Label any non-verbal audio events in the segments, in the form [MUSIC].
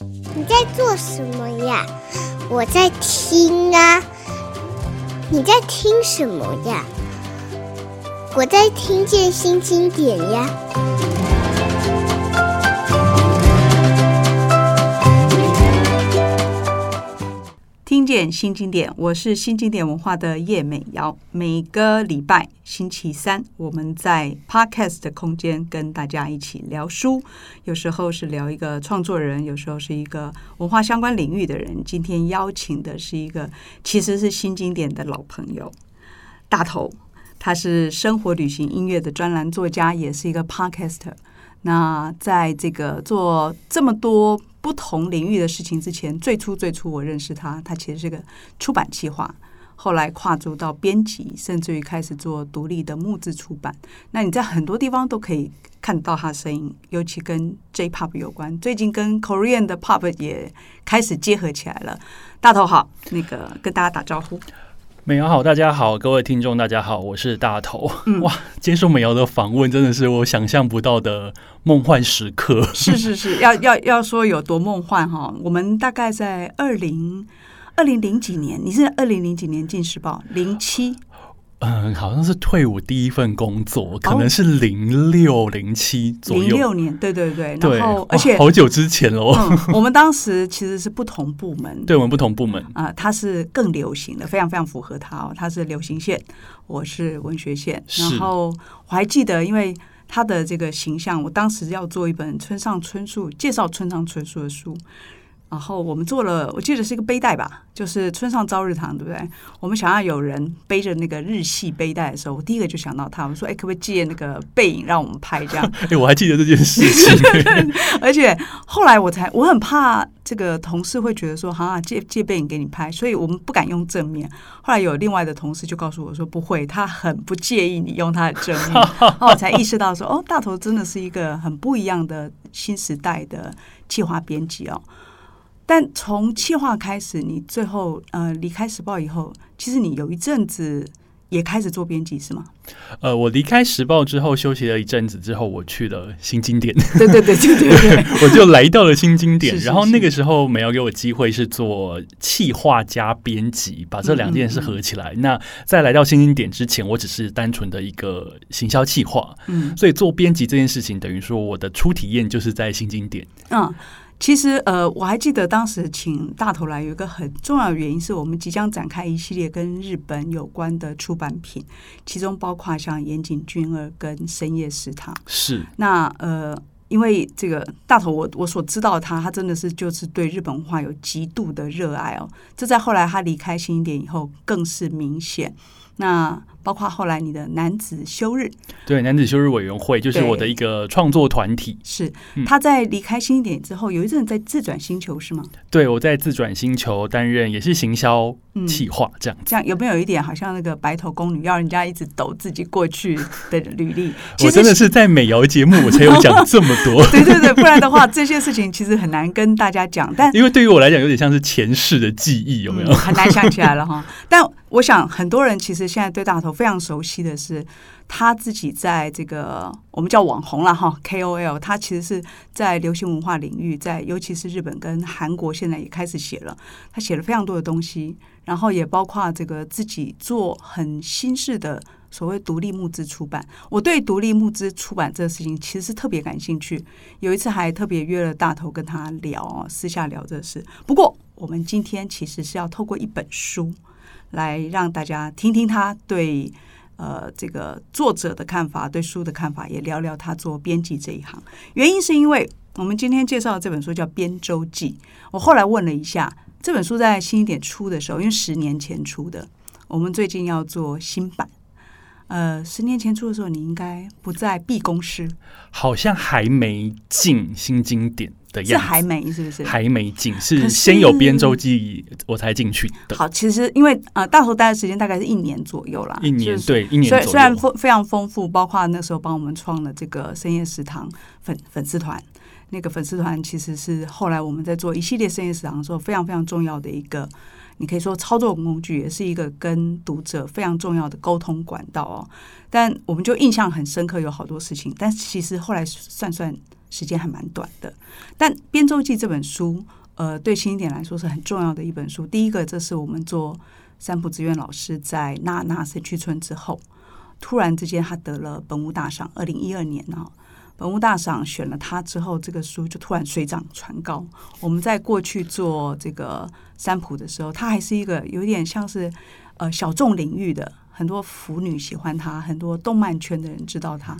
你在做什么呀？我在听啊。你在听什么呀？我在听见新经典呀。新经典，我是新经典文化的叶美瑶。每个礼拜星期三，我们在 Podcast 的空间跟大家一起聊书。有时候是聊一个创作人，有时候是一个文化相关领域的人。今天邀请的是一个其实是新经典的老朋友，大头。他是生活、旅行、音乐的专栏作家，也是一个 Podcaster。那在这个做这么多不同领域的事情之前，最初最初我认识他，他其实是个出版企划，后来跨足到编辑，甚至于开始做独立的木质出版。那你在很多地方都可以看到他的身影，尤其跟 J-Pop 有关，最近跟 Korean 的 Pop 也开始结合起来了。大头好，那个跟大家打招呼。美瑶好，大家好，各位听众大家好，我是大头。嗯、哇，接受美瑶的访问真的是我想象不到的梦幻时刻。是是是，要要要说有多梦幻哈，我们大概在二零二零零几年，你是二零零几年进时报零七。嗯，好像是退伍第一份工作，可能是零六零七左右。零六年，对对对，然后而且好久之前喽、嗯。我们当时其实是不同部门，[LAUGHS] 对我们不同部门啊，他是更流行的，非常非常符合他哦。他是流行线，我是文学线。然后我还记得，因为他的这个形象，我当时要做一本村上春树介绍村上春树的书。然后我们做了，我记得是一个背带吧，就是村上朝日堂，对不对？我们想要有人背着那个日系背带的时候，我第一个就想到他，我说：“哎，可不可以借那个背影让我们拍这样？” [LAUGHS] 哎，我还记得这件事情。[LAUGHS] 而且后来我才，我很怕这个同事会觉得说：“哈，借借背影给你拍。”所以我们不敢用正面。后来有另外的同事就告诉我说：“不会，他很不介意你用他的正面。[LAUGHS] ”然后我才意识到说：“哦，大头真的是一个很不一样的新时代的计划编辑哦。”但从企划开始，你最后呃离开时报以后，其实你有一阵子也开始做编辑，是吗？呃，我离开时报之后休息了一阵子之后，我去了新经典。对对对对对，对，[LAUGHS] 我就来到了新经典。然后那个时候，没有给我机会是做企划加编辑，把这两件事合起来。嗯嗯嗯，那在来到新经典之前，我只是单纯的一个行销企划。嗯，所以做编辑这件事情，等于说我的初体验就是在新经典。嗯。其实，呃，我还记得当时请大头来有一个很重要的原因，是我们即将展开一系列跟日本有关的出版品，其中包括像岩井俊二跟深夜食堂。是。那呃，因为这个大头我，我我所知道他，他真的是就是对日本文化有极度的热爱哦。这在后来他离开新一点以后更是明显。那包括后来你的男子休日，对，男子休日委员会就是我的一个创作团体。是他在离开新经典之后，有一阵在自转星球是吗？对，我在自转星球担任也是行销企划这样、嗯。这样有没有一点好像那个白头宫女要人家一直抖自己过去的履历？[LAUGHS] 我真的是在美瑶节目我才有讲这么多。[LAUGHS] 对对对，不然的话这些事情其实很难跟大家讲。但因为对于我来讲，有点像是前世的记忆，有没有？嗯、很难想起来了哈。但我想很多人其实现在对大头非常熟悉的是，他自己在这个我们叫网红了哈，KOL，他其实是在流行文化领域，在尤其是日本跟韩国，现在也开始写了，他写了非常多的东西，然后也包括这个自己做很新式的所谓独立募资出版。我对独立募资出版这个事情其实是特别感兴趣，有一次还特别约了大头跟他聊，私下聊这事。不过我们今天其实是要透过一本书。来让大家听听他对呃这个作者的看法，对书的看法，也聊聊他做编辑这一行。原因是因为我们今天介绍的这本书叫《编周记》，我后来问了一下，这本书在新一点出的时候，因为十年前出的，我们最近要做新版。呃，十年前出的时候，你应该不在 B 公司，好像还没进新经典。的是还没是不是？还没进，是先有编周记我才进去的。好，其实因为呃，大头待的时间大概是一年左右啦，一年对一年左右。虽然非常丰富，包括那时候帮我们创了这个深夜食堂粉粉丝团，那个粉丝团其实是后来我们在做一系列深夜食堂的时候非常非常重要的一个，你可以说操作工具，也是一个跟读者非常重要的沟通管道哦。但我们就印象很深刻，有好多事情，但其实后来算算。时间还蛮短的。但《编舟记》这本书，呃，对新一点来说是很重要的一本书。第一个，这是我们做三浦志愿老师在娜娜神去村之后，突然之间他得了本屋大赏，二零一二年呢。本物大赏选了他之后，这个书就突然水涨船高。我们在过去做这个三浦的时候，他还是一个有点像是呃小众领域的，很多腐女喜欢他，很多动漫圈的人知道他。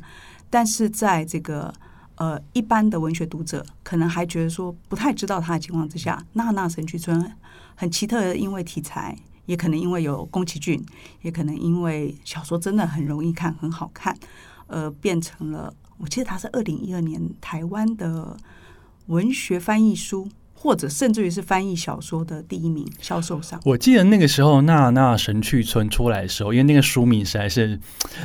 但是在这个呃一般的文学读者可能还觉得说不太知道他的情况之下，娜娜神去村很奇特的，因为题材，也可能因为有宫崎骏，也可能因为小说真的很容易看，很好看，呃，变成了。我记得他是二零一二年台湾的文学翻译书。或者甚至于是翻译小说的第一名销售上，我记得那个时候《娜娜神去村》出来的时候，因为那个书名实在是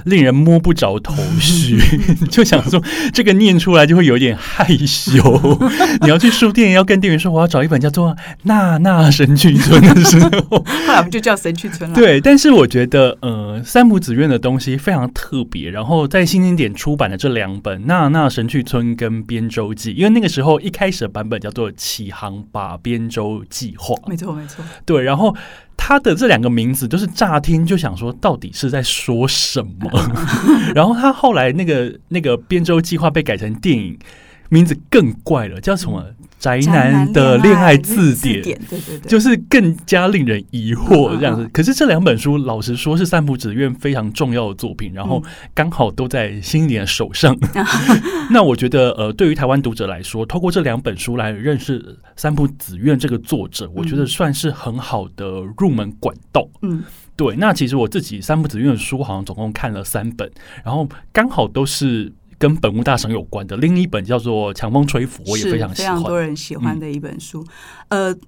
令人摸不着头绪，[LAUGHS] 就想说这个念出来就会有点害羞。[LAUGHS] 你要去书店要跟店员说我要找一本叫做《娜娜神去村》的时候，[LAUGHS] 后来我们就叫神去村了。对，但是我觉得呃，三浦子苑的东西非常特别。然后在新经典出版的这两本《娜娜神去村》跟《编舟记》，因为那个时候一开始的版本叫做《启航》。把编舟计划，没错没错，对，然后他的这两个名字就是乍听就想说到底是在说什么，[LAUGHS] 然后他后来那个那个编舟计划被改成电影。名字更怪了，叫什么？宅男的恋爱字典，对对对，就是更加令人疑惑这样子。可是这两本书，老实说是三浦紫苑非常重要的作品，然后刚好都在新经典的手上。[LAUGHS] 那我觉得，呃，对于台湾读者来说，透过这两本书来认识三浦子苑这个作者，我觉得算是很好的入门管道。嗯，对。那其实我自己三浦子苑的书好像总共看了三本，然后刚好都是。跟本屋大赏有关的另一本叫做《强风吹拂》，我也非常喜欢，非常多人喜欢的一本书。嗯、呃，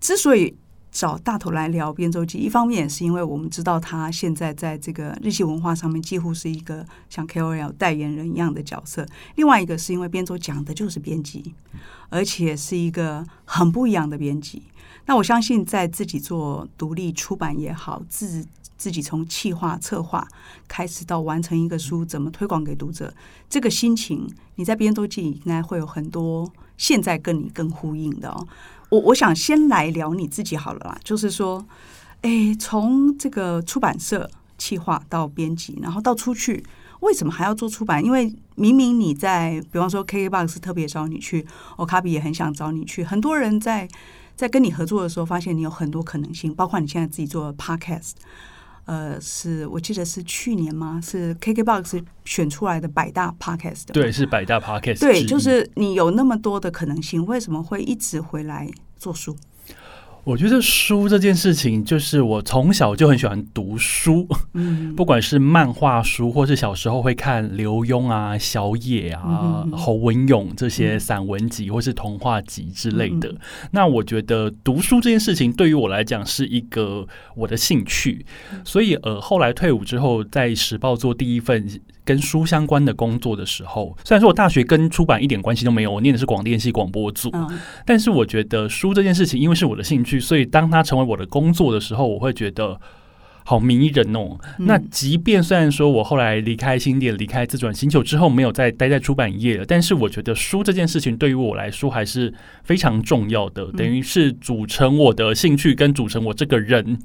之所以找大头来聊《编舟记》，一方面也是因为我们知道他现在在这个日系文化上面几乎是一个像 KOL 代言人一样的角色；另外一个是因为编舟讲的就是编辑，而且是一个很不一样的编辑。那我相信，在自己做独立出版也好，自自己从企划策划开始到完成一个书，怎么推广给读者，这个心情，你在编舟记应该会有很多现在跟你更呼应的哦。我我想先来聊你自己好了啦，就是说，哎，从这个出版社企划到编辑，然后到出去，为什么还要做出版？因为明明你在，比方说 KKBOX 特别找你去我卡比也很想找你去，很多人在在跟你合作的时候，发现你有很多可能性，包括你现在自己做 Podcast。呃，是我记得是去年吗？是 KKBOX 选出来的百大 Podcast。对，是百大 Podcast。对，就是你有那么多的可能性，为什么会一直回来做书？我觉得书这件事情，就是我从小就很喜欢读书，嗯，[LAUGHS] 不管是漫画书，或是小时候会看刘墉啊、小野啊、嗯、侯文勇这些散文集，或是童话集之类的。嗯、那我觉得读书这件事情对于我来讲是一个我的兴趣，所以呃，后来退伍之后，在时报做第一份。跟书相关的工作的时候，虽然说我大学跟出版一点关系都没有，我念的是广电系广播组，嗯，但是我觉得书这件事情，因为是我的兴趣，所以当它成为我的工作的时候，我会觉得好迷人哦。嗯，那即便虽然说我后来离开新点，离开自转星球之后，没有再待在出版业了，但是我觉得书这件事情对于我来说还是非常重要的，等于是组成我的兴趣跟组成我这个人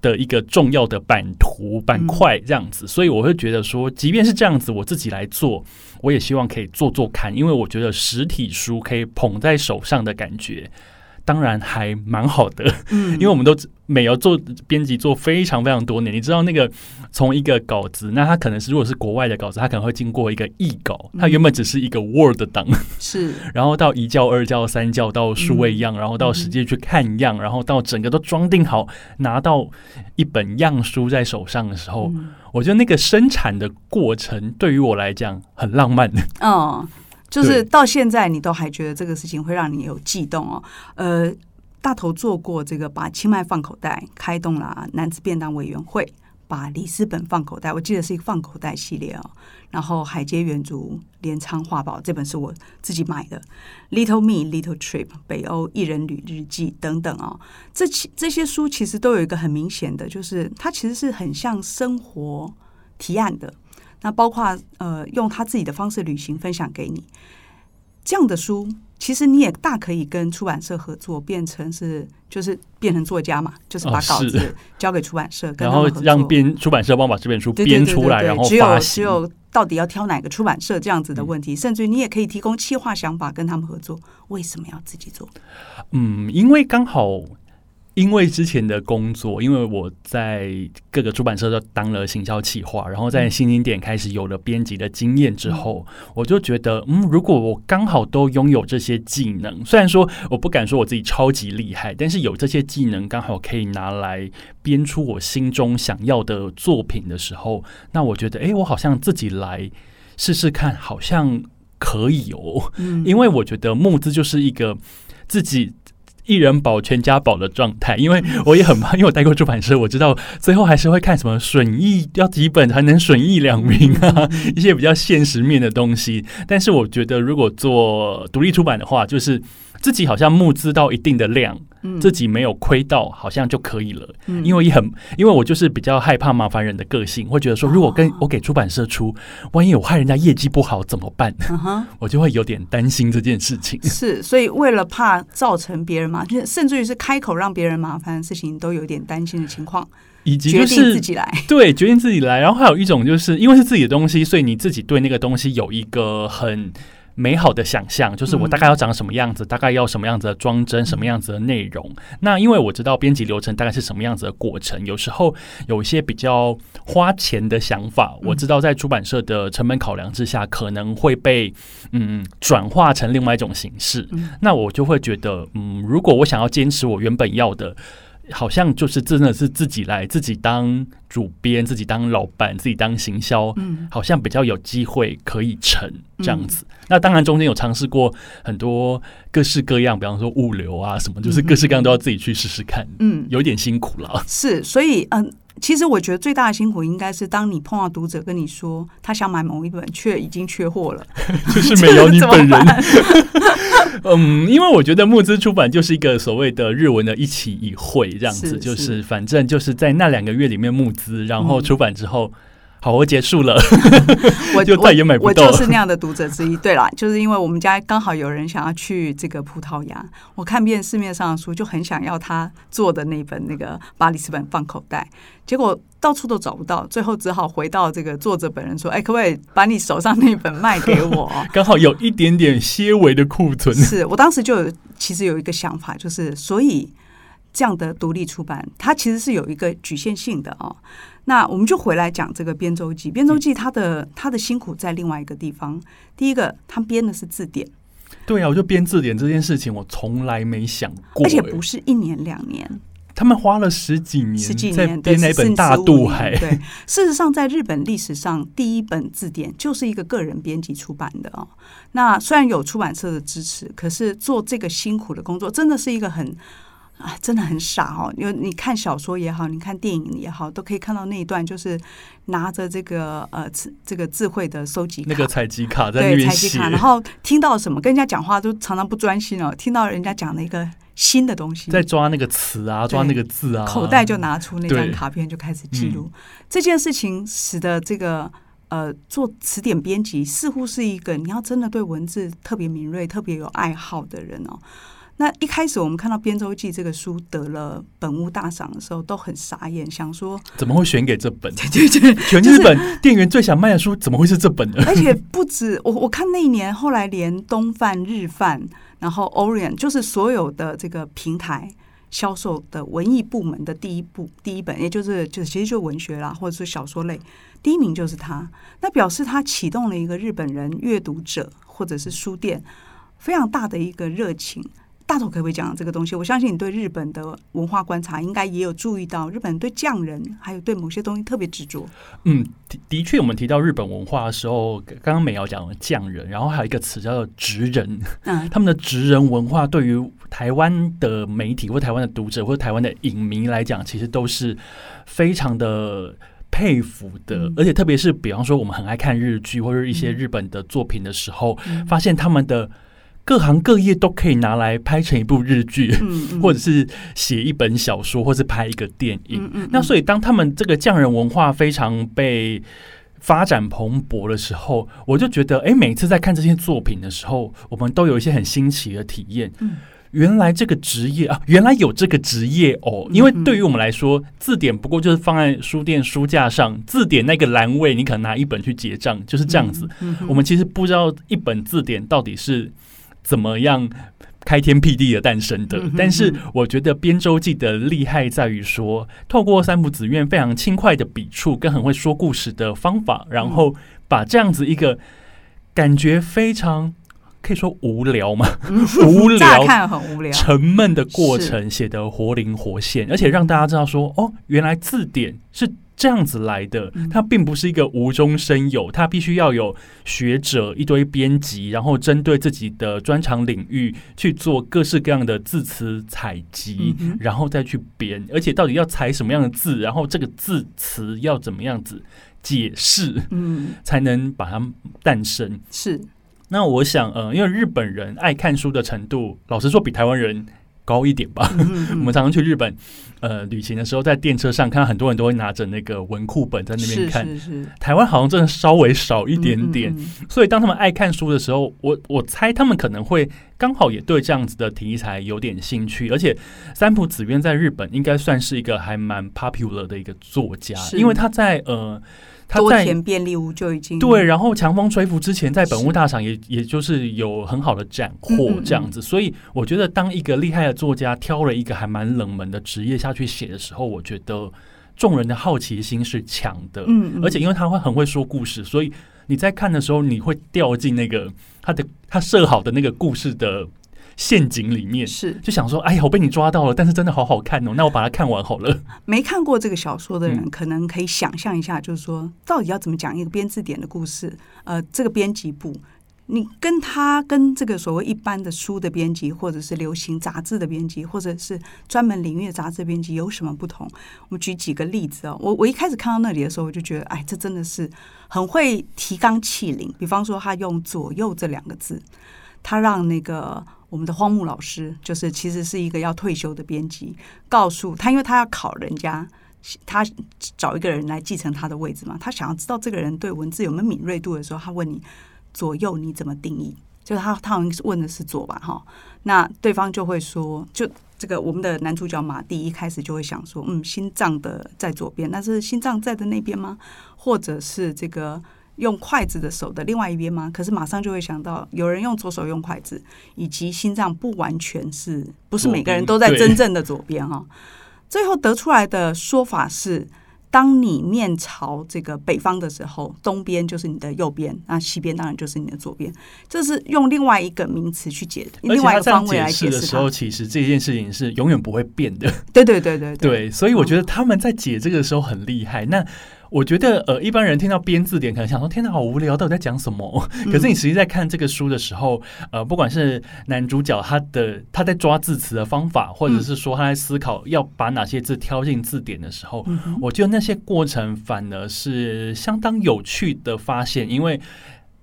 的一个重要的版图板块这样子，所以我会觉得说，即便是这样子，我自己来做，我也希望可以做做看，因为我觉得实体书可以捧在手上的感觉。当然还蛮好的，嗯，[LAUGHS] 因为我们都没有做编辑做非常非常多年，你知道那个从一个稿子，那它可能是如果是国外的稿子，它可能会经过一个译稿，它原本只是一个 Word 档，是，[LAUGHS] 然后到一教、二教、三教到数位样，然后到实际去看样，然后到整个都装订好，拿到一本样书在手上的时候，我觉得那个生产的过程对于我来讲很浪漫，[LAUGHS] 哦。就是到现在，你都还觉得这个事情会让你有悸动哦。呃，大头做过这个，把清迈放口袋，开动了男子便当委员会，把里斯本放口袋，我记得是一个放口袋系列哦。然后海街远足、镰仓画报，这本是我自己买的。Little Me, Little Trip，北欧一人旅日记等等哦。这其这些书其实都有一个很明显的，就是它其实是很像生活提案的。那包括呃，用他自己的方式旅行分享给你。这样的书，其实你也大可以跟出版社合作，变成是就是变成作家嘛，就是把稿子交给出版社，跟然后让编出版社帮我把这本书编出来，然后只有只有到底要挑哪个出版社这样子的问题，嗯、甚至于你也可以提供企划想法跟他们合作。为什么要自己做？嗯，因为刚好。因为之前的工作，因为我在各个出版社都当了行销企划，然后在新经典开始有了编辑的经验之后，我就觉得，嗯，如果我刚好都拥有这些技能，虽然说我不敢说我自己超级厉害，但是有这些技能刚好可以拿来编出我心中想要的作品的时候，那我觉得，哎，我好像自己来试试看，好像可以哦。嗯，因为我觉得募资就是一个自己。一人保全家保的状态，因为我也很怕，因为我带过出版社，我知道最后还是会看什么损益要几本才能损益两名啊，[LAUGHS] 一些比较现实面的东西。但是我觉得，如果做独立出版的话，就是。自己好像募资到一定的量，嗯、自己没有亏到，好像就可以了。嗯、因为也很，因为我就是比较害怕麻烦人的个性，会觉得说，如果跟我给出版社出，万一我害人家业绩不好怎么办？嗯、[LAUGHS] 我就会有点担心这件事情。是，所以为了怕造成别人麻烦，甚至于是开口让别人麻烦的事情，都有点担心的情况，以及就是决定自己来，[LAUGHS] 对，决定自己来。然后还有一种就是因为是自己的东西，所以你自己对那个东西有一个很。美好的想象就是我大概要长什么样子，嗯、大概要什么样子的装帧，什么样子的内容。嗯、那因为我知道编辑流程大概是什么样子的过程，有时候有一些比较花钱的想法，嗯、我知道在出版社的成本考量之下，可能会被嗯转化成另外一种形式。嗯、那我就会觉得，嗯，如果我想要坚持我原本要的。好像就是真的是自己来，自己当主编，自己当老板，自己当行销，嗯，好像比较有机会可以成这样子。嗯、那当然中间有尝试过很多各式各样，比方说物流啊什么，就是各式各样都要自己去试试看，嗯，有点辛苦了。是，所以嗯。其实我觉得最大的辛苦应该是当你碰到读者跟你说他想买某一本，却已经缺货了，[LAUGHS] 就是没有你本人。[LAUGHS] 嗯，因为我觉得募资出版就是一个所谓的日文的一起一会这样子，是是就是反正就是在那两个月里面募资，然后出版之后。嗯好，我结束了，[LAUGHS] 我就再也买不到。我就是那样的读者之一。对啦，就是因为我们家刚好有人想要去这个葡萄牙，我看遍市面上的书，就很想要他做的那本那个巴里斯本放口袋，结果到处都找不到，最后只好回到这个作者本人说：“哎，可不可以把你手上那本卖给我？” [LAUGHS] 刚好有一点点些微的库存。是我当时就有其实有一个想法，就是所以这样的独立出版，它其实是有一个局限性的哦。那我们就回来讲这个编周记。编周记它的它的辛苦在另外一个地方。第一个，他编的是字典。对啊，我就编字典这件事情，我从来没想过，而且不是一年两年，他们花了十几年，十几年编那本大渡海。对，事实上，在日本历史上，第一本字典就是一个个人编辑出版的哦。那虽然有出版社的支持，可是做这个辛苦的工作，真的是一个很。啊，真的很傻哦！因为你看小说也好，你看电影也好，都可以看到那一段，就是拿着这个呃，这个智慧的收集卡，那个采集卡在那边写，然后听到什么，跟人家讲话都常常不专心哦。听到人家讲了一个新的东西，在抓那个词啊，抓那个字啊，口袋就拿出那张卡片就开始记录。嗯、这件事情使得这个呃，做词典编辑似乎是一个你要真的对文字特别敏锐、特别有爱好的人哦。那一开始我们看到《编周记》这个书得了本屋大赏的时候，都很傻眼，想说怎么会选给这本？[LAUGHS] 对对对，全日本店员最想卖的书，怎么会是这本呢？而且不止我，我看那一年，后来连东贩、日贩，然后 Orient，就是所有的这个平台销售的文艺部门的第一部第一本，也就是就其实就文学啦，或者是小说类，第一名就是他。那表示他启动了一个日本人阅读者或者是书店非常大的一个热情。大头可不可以讲这个东西？我相信你对日本的文化观察，应该也有注意到，日本人对匠人还有对某些东西特别执着。嗯，的的确，我们提到日本文化的时候，刚刚美瑶讲了匠人，然后还有一个词叫做职人。嗯，他们的职人文化对于台湾的媒体或台湾的读者或台湾的影迷来讲，其实都是非常的佩服的。嗯，而且特别是比方说，我们很爱看日剧或者一些日本的作品的时候，嗯，发现他们的。各行各业都可以拿来拍成一部日剧，嗯嗯、或者是写一本小说，或是拍一个电影。那所以，当他们这个匠人文化非常被发展蓬勃的时候，我就觉得，哎，每次在看这些作品的时候，我们都有一些很新奇的体验。嗯，原来这个职业啊，原来有这个职业哦。因为对于我们来说，字典不过就是放在书店书架上，字典那个栏位，你可能拿一本去结账，就是这样子。我们其实不知道一本字典到底是怎么样。开天辟地的诞生的，但是我觉得编舟记的厉害在于说，透过三浦子苑非常轻快的笔触跟很会说故事的方法，然后把这样子一个感觉非常可以说无聊吗？[LAUGHS] 无聊，看很无聊，沉闷的过程写得活灵活现，而且让大家知道说，哦，原来字典是。这样子来的，它并不是一个无中生有，它必须要有学者一堆编辑，然后针对自己的专长领域去做各式各样的字词采集，然后再去编。而且到底要采什么样的字，然后这个字词要怎么样子解释，嗯，才能把它诞生。是。那我想，呃，因为日本人爱看书的程度，老实说比台湾人高一点吧。[LAUGHS] 我们常常去日本。呃，旅行的时候在电车上看到很多人都会拿着那个文库本在那边看。是是是。台湾好像真的稍微少一点点，所以当他们爱看书的时候，我我猜他们可能会刚好也对这样子的题材有点兴趣。而且三浦紫苑在日本应该算是一个还蛮 popular 的一个作家，因为他在呃。多田便利屋就已经对，然后强风吹拂之前，在本屋大赏也也就是有很好的斩获这样子，所以我觉得当一个厉害的作家挑了一个还蛮冷门的职业下去写的时候，我觉得众人的好奇心是强的，嗯，而且因为他会很会说故事，所以你在看的时候，你会掉进那个他的他设好的那个故事的。陷阱里面是就想说，哎呀，我被你抓到了，但是真的好好看哦，那我把它看完好了。没看过这个小说的人，可能可以想象一下，就是说，到底要怎么讲一个编字典的故事？呃，这个编辑部，你跟他跟这个所谓一般的书的编辑，或者是流行杂志的编辑，或者是专门领域的杂志编辑有什么不同？我们举几个例子哦。我我一开始看到那里的时候，我就觉得，哎，这真的是很会提纲挈领。比方说，他用“左右”这两个字，他让那个。我们的荒木老师就是其实是一个要退休的编辑，告诉他，因为他要考人家，他找一个人来继承他的位置嘛。他想要知道这个人对文字有没有敏锐度的时候，他问你左右你怎么定义？就是他他好像问的是左吧，哈。那对方就会说，就这个我们的男主角马蒂一开始就会想说，嗯，心脏的在左边，那是心脏在的那边吗？或者是这个？用筷子的手的另外一边吗？可是马上就会想到，有人用左手用筷子，以及心脏不完全是不是每个人都在真正的左边哈。最后得出来的说法是，当你面朝这个北方的时候，东边就是你的右边，那西边当然就是你的左边。这是用另外一个名词去解，另外一个方位来解释的时候，其实这件事情是永远不会变的。对对对对对，对，所以我觉得他们在解这个的时候很厉害。那。我觉得，呃，一般人听到编字典，可能想说：“天哪，好无聊，到底在讲什么？”可是你实际在看这个书的时候，呃，不管是男主角他的他在抓字词的方法，或者是说他在思考要把哪些字挑进字典的时候，我觉得那些过程反而是相当有趣的发现。因为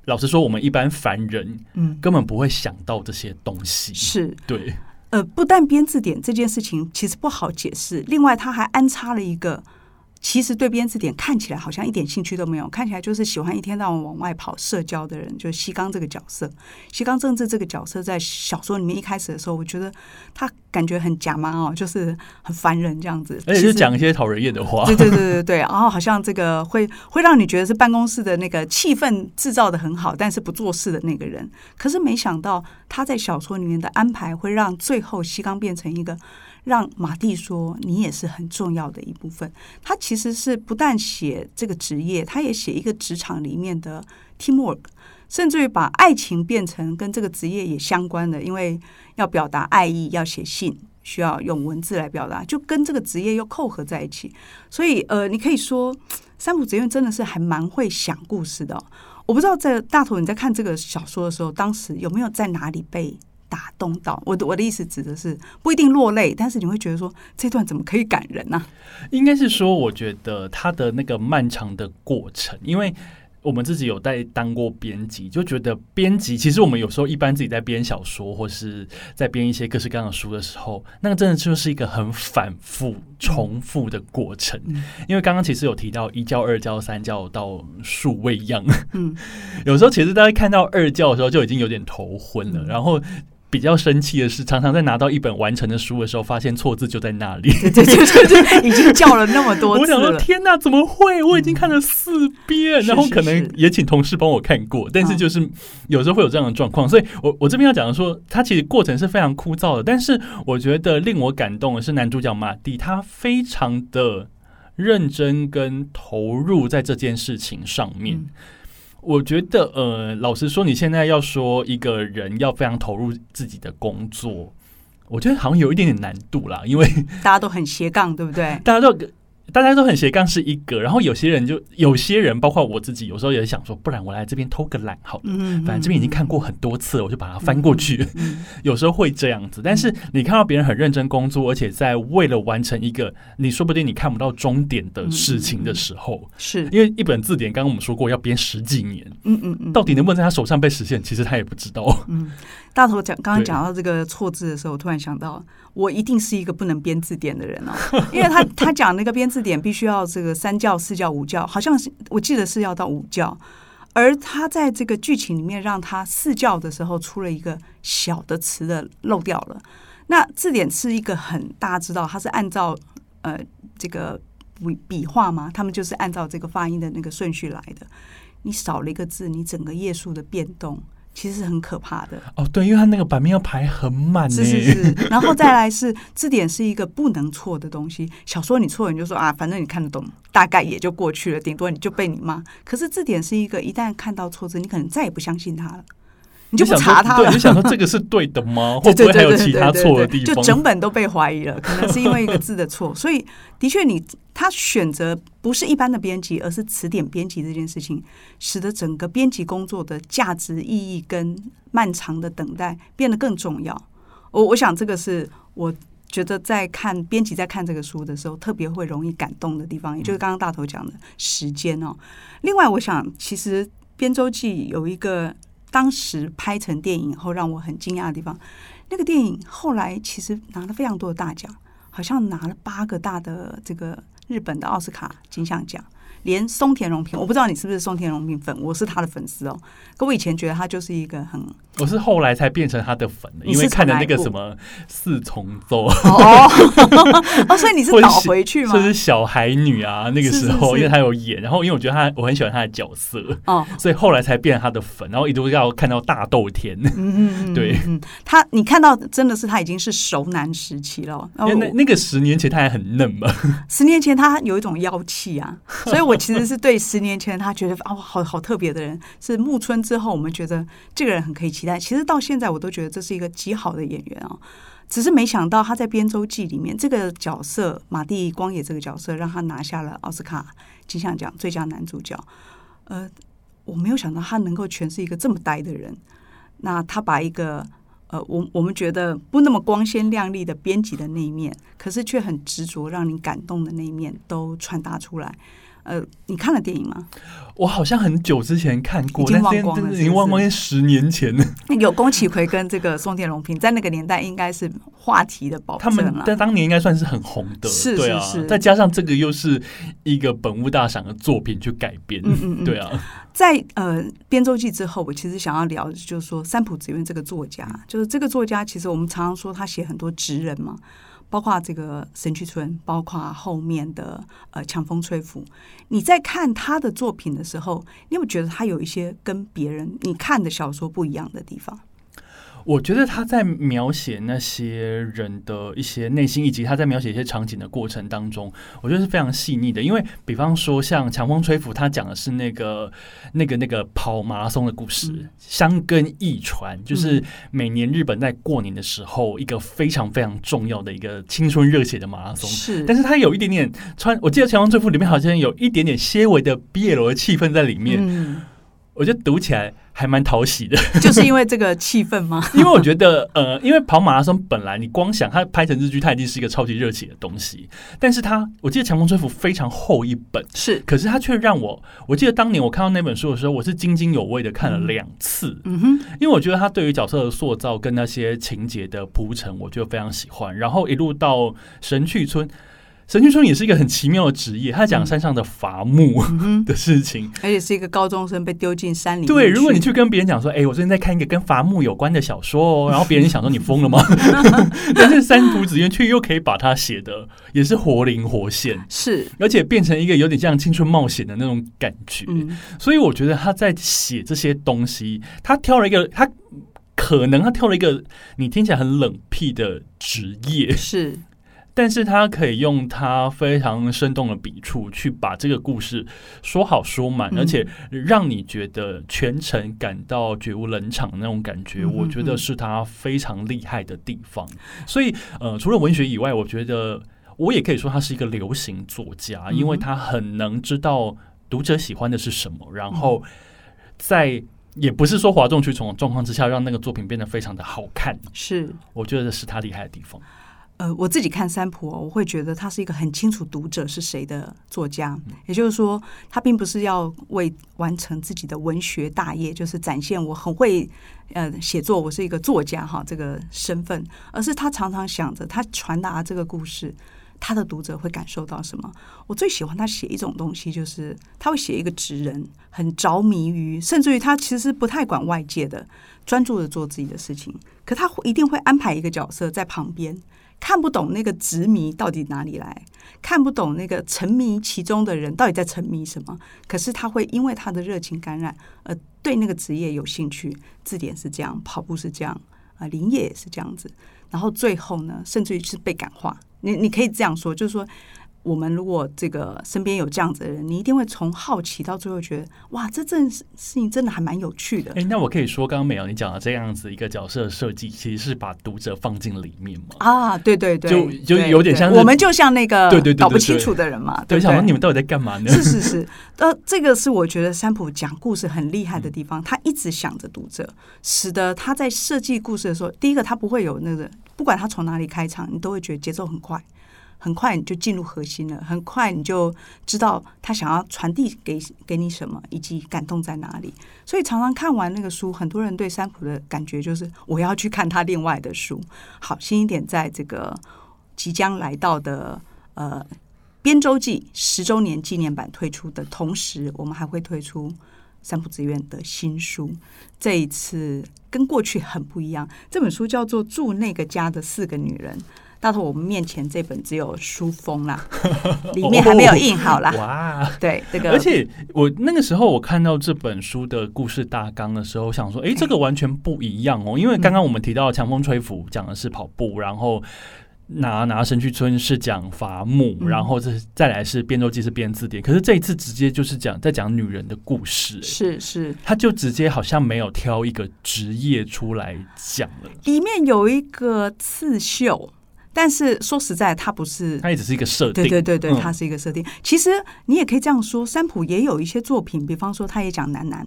老实说，我们一般凡人，嗯，根本不会想到这些东西。是对，呃，不但编字典这件事情其实不好解释，另外他还安插了一个。其实对编字典看起来好像一点兴趣都没有，看起来就是喜欢一天到晚往外跑社交的人，就是西冈这个角色。西冈政治这个角色在小说里面一开始的时候，我觉得他感觉很假嘛哦，就是很烦人这样子，而且是讲一些讨人厌的话。对对对对对，然后好像这个会会让你觉得是办公室的那个气氛制造的很好，但是不做事的那个人。可是没想到他在小说里面的安排，会让最后西冈变成一个。让马蒂说：“你也是很重要的一部分。”他其实是不但写这个职业，他也写一个职场里面的 teamwork，甚至于把爱情变成跟这个职业也相关的。因为要表达爱意，要写信，需要用文字来表达，就跟这个职业又扣合在一起。所以，呃，你可以说三浦紫苑真的是还蛮会想故事的。我不知道在大头你在看这个小说的时候，当时有没有在哪里被打动到我的，我的意思指的是不一定落泪，但是你会觉得说，这段怎么可以感人呢？应该是说，我觉得他的那个漫长的过程，因为我们自己有在当过编辑，就觉得编辑其实我们有时候一般自己在编小说或是在编一些各式各样的书的时候，那个真的就是一个很反复重复的过程。嗯、因为刚刚其实有提到一教、二教、三教到数位样，嗯，[LAUGHS] 有时候其实大家看到二教的时候就已经有点头昏了，嗯、然后。比较生气的是，常常在拿到一本完成的书的时候，发现错字就在那里。对对对对，[LAUGHS] 已经叫了那么多次了。我想说，天哪，怎么会？我已经看了四遍，嗯、然后可能也请同事帮我看过，是是是，但是就是有时候会有这样的状况。所以我我这边要讲的说，他其实过程是非常枯燥的，但是我觉得令我感动的是男主角马蒂，他非常的认真跟投入在这件事情上面。嗯我觉得，呃，老实说，你现在要说一个人要非常投入自己的工作，我觉得好像有一点点难度啦，因为大家都很斜杠，对不对？[LAUGHS] 大家都。大家都很斜杠是一个，然后有些人就有些人，包括我自己，有时候也想说，不然我来这边偷个懒好了。嗯，反正这边已经看过很多次了，我就把它翻过去。[LAUGHS] 有时候会这样子，但是你看到别人很认真工作，而且在为了完成一个你说不定你看不到终点的事情的时候，是因为一本字典，刚刚我们说过要编十几年，嗯嗯嗯，到底能不能在他手上被实现，其实他也不知道。嗯。大头讲刚刚讲到这个错字的时候，我突然想到，我一定是一个不能编字典的人哦，因为他 [LAUGHS] 他讲那个编字字典必须要这个三教、四教、五教，好像是我记得是要到五教，而他在这个剧情里面让他四教的时候出了一个小的词的漏掉了。那字典是一个很大家知道，它是按照呃这个笔笔画嘛，他们就是按照这个发音的那个顺序来的。你少了一个字，你整个页数的变动。其实是很可怕的哦，对，因为它那个版面要排很满，是是是。[LAUGHS] 然后再来是字典是一个不能错的东西，小说你错了你就说啊，反正你看得懂，大概也就过去了，顶多你就被你骂。可是字典是一个，一旦看到错字，你可能再也不相信它了。你就不查他了，对，你想说这个是对的吗？[LAUGHS] 会不会还有其他错的地方？就整本都被怀疑了，可能是因为一个字的错。[LAUGHS] 所以，的确，你他选择不是一般的编辑，而是词典编辑这件事情，使得整个编辑工作的价值意义跟漫长的等待变得更重要。我我想，这个是我觉得在看编辑在看这个书的时候，特别会容易感动的地方，也就是刚刚大头讲的时间哦。另外，我想其实《编舟记》有一个。当时拍成电影后，让我很惊讶的地方，那个电影后来其实拿了非常多的大奖，好像拿了八个大的这个日本的奥斯卡金像奖。连松田龙平，我不知道你是不是松田龙平粉，我是他的粉丝哦。可我以前觉得他就是一个很，我是后来才变成他的粉的，因为看的那个什么四重奏哦，[LAUGHS] 哦，所以你是倒回去吗？就是小孩女啊，那个时候因为他有演，然后因为我觉得他我很喜欢他的角色哦，所以后来才变成他的粉，然后一度要看到大豆田。[LAUGHS] 嗯嗯，对，他你看到真的是他已经是熟男时期了，因为那那个十年前他还很嫩嘛，十年前他有一种妖气啊，所以。我其实是对十年前他觉得哦，好好特别的人，是木村之后，我们觉得这个人很可以期待。其实到现在我都觉得这是一个极好的演员啊，只是没想到他在《编舟记》里面这个角色马蒂光野这个角色，让他拿下了奥斯卡金像奖最佳男主角。呃，我没有想到他能够诠释一个这么呆的人。那他把一个呃，我我们觉得不那么光鲜亮丽的编辑的那一面，可是却很执着让你感动的那一面，都传达出来。呃，你看了电影吗？我好像很久之前看过，已经忘光了，已经忘光，十年前了。有宫崎葵跟这个松田龙平，在那个年代应该是话题的保证了。他们在当年应该算是很红的，是是是。再加上这个又是一个本物大赏的作品去改编，嗯嗯嗯，对啊。在呃《编舟记》之后，我其实想要聊的就是说三浦紫苑这个作家，就是这个作家，其实我们常常说他写很多职人嘛。包括这个神曲村，包括后面的呃强风吹拂。你在看他的作品的时候，你有没有觉得他有一些跟别人你看的小说不一样的地方？我觉得他在描写那些人的一些内心，以及他在描写一些场景的过程当中，我觉得是非常细腻的。因为，比方说像《强风吹拂》，他讲的是那个、那个、那个跑马拉松的故事，嗯、箱根驿传，就是每年日本在过年的时候，一个非常非常重要的一个青春热血的马拉松。是，但是他有一点点穿，我记得《强风吹拂》里面好像有一点点些微的 BL 的气氛在里面。嗯我觉得读起来还蛮讨喜的，[LAUGHS] [LAUGHS] 就是因为这个气氛吗？因为我觉得，呃，因为跑马拉松本来你光想它拍成日剧，它已经是一个超级热血的东西。但是它，我记得《强风吹拂》非常厚一本，是，可是它却让我，我记得当年我看到那本书的时候，我是津津有味的看了两次。嗯哼，因为我觉得他对于角色的塑造跟那些情节的铺陈，我就非常喜欢。然后一路到神去村。神去村也是一个很奇妙的职业，他讲山上的伐木的事情，嗯，而且是一个高中生被丢进山里。对，如果你去跟别人讲说：“哎、欸，我最近在看一个跟伐木有关的小说哦。”然后别人想说：“你疯了吗？” [LAUGHS] 但是三浦子苑却又可以把它写的也是活灵活现，是，而且变成一个有点像青春冒险的那种感觉。嗯，所以我觉得他在写这些东西，他挑了一个，他可能他挑了一个你听起来很冷僻的职业，是。但是他可以用他非常生动的笔触去把这个故事说好说满，而且让你觉得全程感到绝无冷场的那种感觉，我觉得是他非常厉害的地方。所以，呃，除了文学以外，我觉得我也可以说他是一个流行作家，因为他很能知道读者喜欢的是什么，然后在也不是说哗众取宠的状况之下，让那个作品变得非常的好看。是，我觉得这是他厉害的地方。呃，我自己看三浦，我会觉得他是一个很清楚读者是谁的作家。也就是说，他并不是要为完成自己的文学大业，就是展现我很会呃写作，我是一个作家哈这个身份，而是他常常想着他传达这个故事，他的读者会感受到什么。我最喜欢他写一种东西，就是他会写一个职人很着迷于，甚至于他其实不太管外界的，专注的做自己的事情，可他一定会安排一个角色在旁边。看不懂那个执迷到底哪里来，看不懂那个沉迷其中的人到底在沉迷什么。可是他会因为他的热情感染，而对那个职业有兴趣。字典是这样，跑步是这样，啊，林业也是这样子。然后最后呢，甚至于是被感化。你你可以这样说，就是说。我们如果这个身边有这样子的人，你一定会从好奇到最后觉得，哇，这件事情真的还蛮有趣的。哎，那我可以说，刚刚美瑶你讲的这样子一个角色设计，其实是把读者放进里面嘛？啊，对对对，就就有点像我们就像那个对对搞不清楚的人嘛，对，想说你们到底在干嘛呢？是是是，呃，这个是我觉得三浦讲故事很厉害的地方，他一直想着读者，使得他在设计故事的时候，第一个他不会有那个，不管他从哪里开场，你都会觉得节奏很快。很快你就进入核心了，很快你就知道他想要传递给给你什么，以及感动在哪里。所以常常看完那个书，很多人对三浦的感觉就是我要去看他另外的书。好，新一点，在这个即将来到的呃《编舟记》十周年纪念版推出的同时，我们还会推出三浦紫苑的新书。这一次跟过去很不一样，这本书叫做《住那个家的四个女人》。大头，我们面前这本只有书封啦，[LAUGHS] 里面还没有印好啦。哇，对这个，而且我那个时候我看到这本书的故事大纲的时候，想说，哎，这个完全不一样哦。因为刚刚我们提到的《强风吹拂》讲的是跑步，然后拿拿神去村是讲伐木，然后这再来是编舟记是编字典。可是这一次直接就是讲在讲女人的故事，是是，他就直接好像没有挑一个职业出来讲了。里面有一个刺绣。但是说实在，它不是，它也只是一个设定。对对对对，它是一个设定。嗯、其实你也可以这样说，三浦也有一些作品，比方说他也讲男男，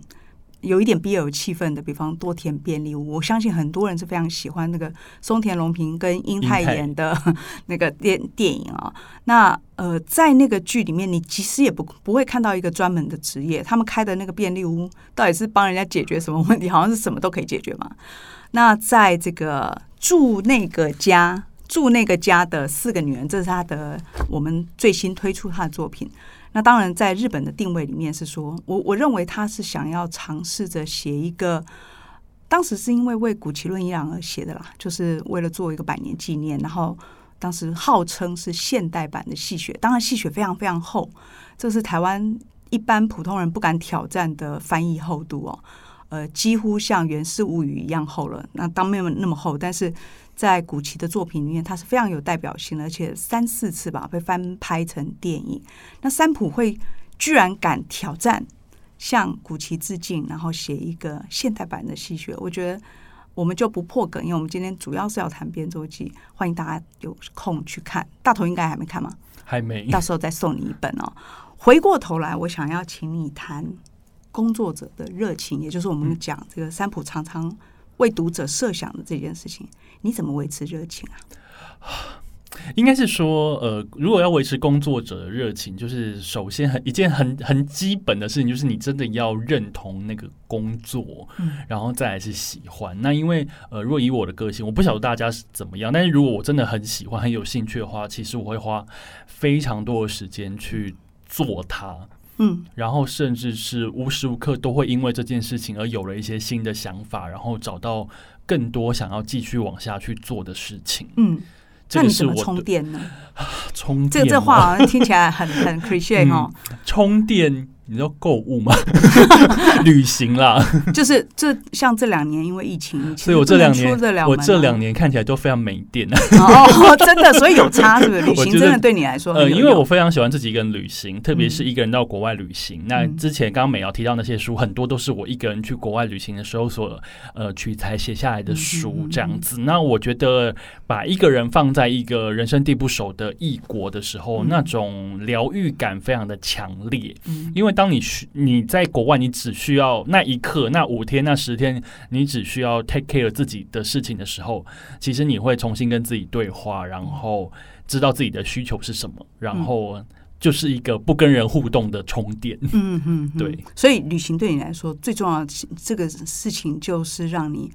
有一点 BL 气氛的，比方多田便利屋。我相信很多人是非常喜欢那个松田龙平跟英泰演的 [LAUGHS] 那个电电影啊。那呃，在那个剧里面，你其实也不不会看到一个专门的职业，他们开的那个便利屋到底是帮人家解决什么问题？好像是什么都可以解决嘛。那在这个住那个家。住那个家的四个女人，这是他的我们最新推出他的作品。那当然，在日本的定位里面是说，我我认为他是想要尝试着写一个，当时是因为为古奇论一郎而写的啦，就是为了做一个百年纪念。然后当时号称是现代版的细雪，当然细雪非常非常厚，这是台湾一般普通人不敢挑战的翻译厚度哦。呃，几乎像《源氏物语》一样厚了。那当没有那么厚，但是。在古奇的作品里面，它是非常有代表性的，而且三四次吧被翻拍成电影。那三浦会居然敢挑战向古奇致敬，然后写一个现代版的戏谑，我觉得我们就不破梗，因为我们今天主要是要谈编舟记，欢迎大家有空去看。大头应该还没看吗？还没，到时候再送你一本哦。回过头来，我想要请你谈工作者的热情，也就是我们讲这个三浦常常为读者设想的这件事情，你怎么维持热情啊？[SIGHS] 应该是说，呃，如果要维持工作者的热情，就是首先很一件很很基本的事情，就是你真的要认同那个工作，嗯，然后再来是喜欢。那因为，呃，如果以我的个性，我不晓得大家是怎么样，但是如果我真的很喜欢、很有兴趣的话，其实我会花非常多的时间去做它，嗯，然后甚至是无时无刻都会因为这件事情而有了一些新的想法，然后找到更多想要继续往下去做的事情，嗯。那你怎么充电呢？[LAUGHS] 充电，这这话好像听起来很很 cliche 哦。[LAUGHS] 充电。你知道购物吗？[LAUGHS] 旅行啦，就是这像这两年因为疫情，所以我这两年我这两年看起来都非常没电哦，[LAUGHS] 真的，所以有差 [LAUGHS] 是不是？旅行真的对你来说，呃，因为我非常喜欢自己一个人旅行，特别是一个人到国外旅行。嗯、那之前刚刚美瑶提到那些书，很多都是我一个人去国外旅行的时候所呃取材写下来的书，这样子。嗯、那我觉得把一个人放在一个人生地不熟的异国的时候，嗯、那种疗愈感非常的强烈，嗯、因为。当你需你在国外，你只需要那一刻、那五天、那十天，你只需要 take care 自己的事情的时候，其实你会重新跟自己对话，然后知道自己的需求是什么，然后就是一个不跟人互动的充电。嗯嗯，对。所以旅行对你来说最重要的这个事情，就是让你。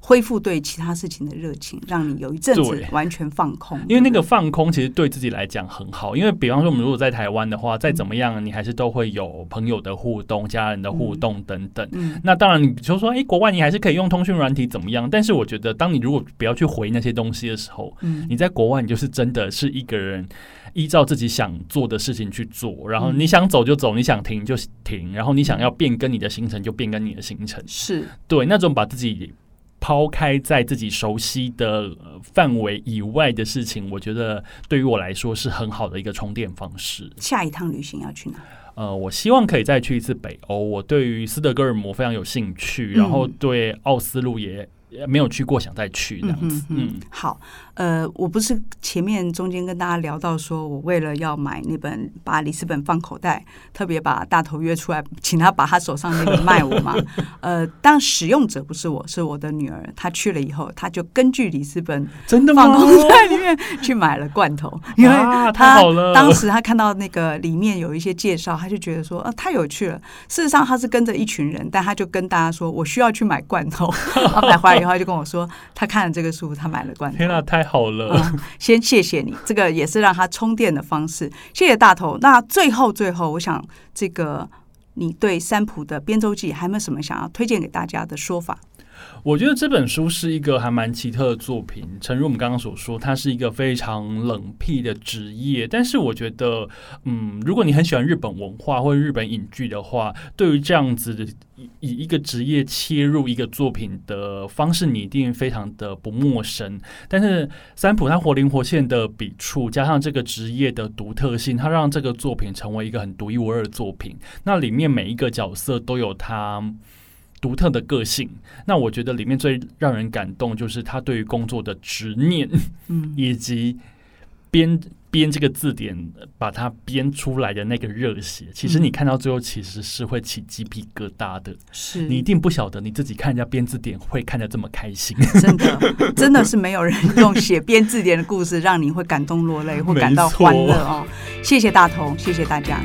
恢复对其他事情的热情，让你有一阵子完全放空。因为那个放空其实对自己来讲很好。因为比方说，我们如果在台湾的话，再怎么样，你还是都会有朋友的互动、家人的互动等等。嗯，那当然，你就说，哎，国外你还是可以用通讯软体怎么样？但是我觉得，当你如果不要去回那些东西的时候，嗯，你在国外，你就是真的是一个人依照自己想做的事情去做，然后你想走就走，你想停就停，然后你想要变更你的行程就变更你的行程。是对那种把自己。抛开在自己熟悉的范围以外的事情，我觉得对于我来说是很好的一个充电方式。下一趟旅行要去哪？呃，我希望可以再去一次北欧。我对于斯德哥尔摩非常有兴趣，然后对奥斯陆也。没有去过，想再去这样子。嗯，好，呃，我不是前面中间跟大家聊到说，我为了要买那本把里斯本放口袋，特别把大头约出来，请他把他手上那个卖我嘛。[LAUGHS] 呃，当使用者不是我，是我的女儿。她去了以后，她就根据里斯本真的放口袋里面去买了罐头，因为她当时她看到那个里面有一些介绍，她就觉得说，呃，太有趣了。事实上，她是跟着一群人，但她就跟大家说，我需要去买罐头，买回来以后。然后就跟我说，他看了这个书，他买了罐头。天哪，太好了！嗯，先谢谢你，这个也是让他充电的方式。谢谢大头。那最后最后，我想这个你对三浦的《编舟记》还有没有什么想要推荐给大家的说法？我觉得这本书是一个还蛮奇特的作品，诚如我们刚刚所说，它是一个非常冷僻的职业。但是我觉得，嗯，如果你很喜欢日本文化或者日本影剧的话，对于这样子的以一个职业切入一个作品的方式，你一定非常的不陌生。但是三浦他活灵活现的笔触，加上这个职业的独特性，它让这个作品成为一个很独一无二的作品。那里面每一个角色都有他。独特的个性，那我觉得里面最让人感动就是他对于工作的执念，嗯，[LAUGHS] 以及编编这个字典把它编出来的那个热血。其实你看到最后，其实是会起鸡皮疙瘩的。是你一定不晓得你自己看人家编字典会看得这么开心。[LAUGHS] 真的，真的是没有人用写编字典的故事让你会感动落泪 [LAUGHS] 或感到欢乐哦。谢谢大同，谢谢大家。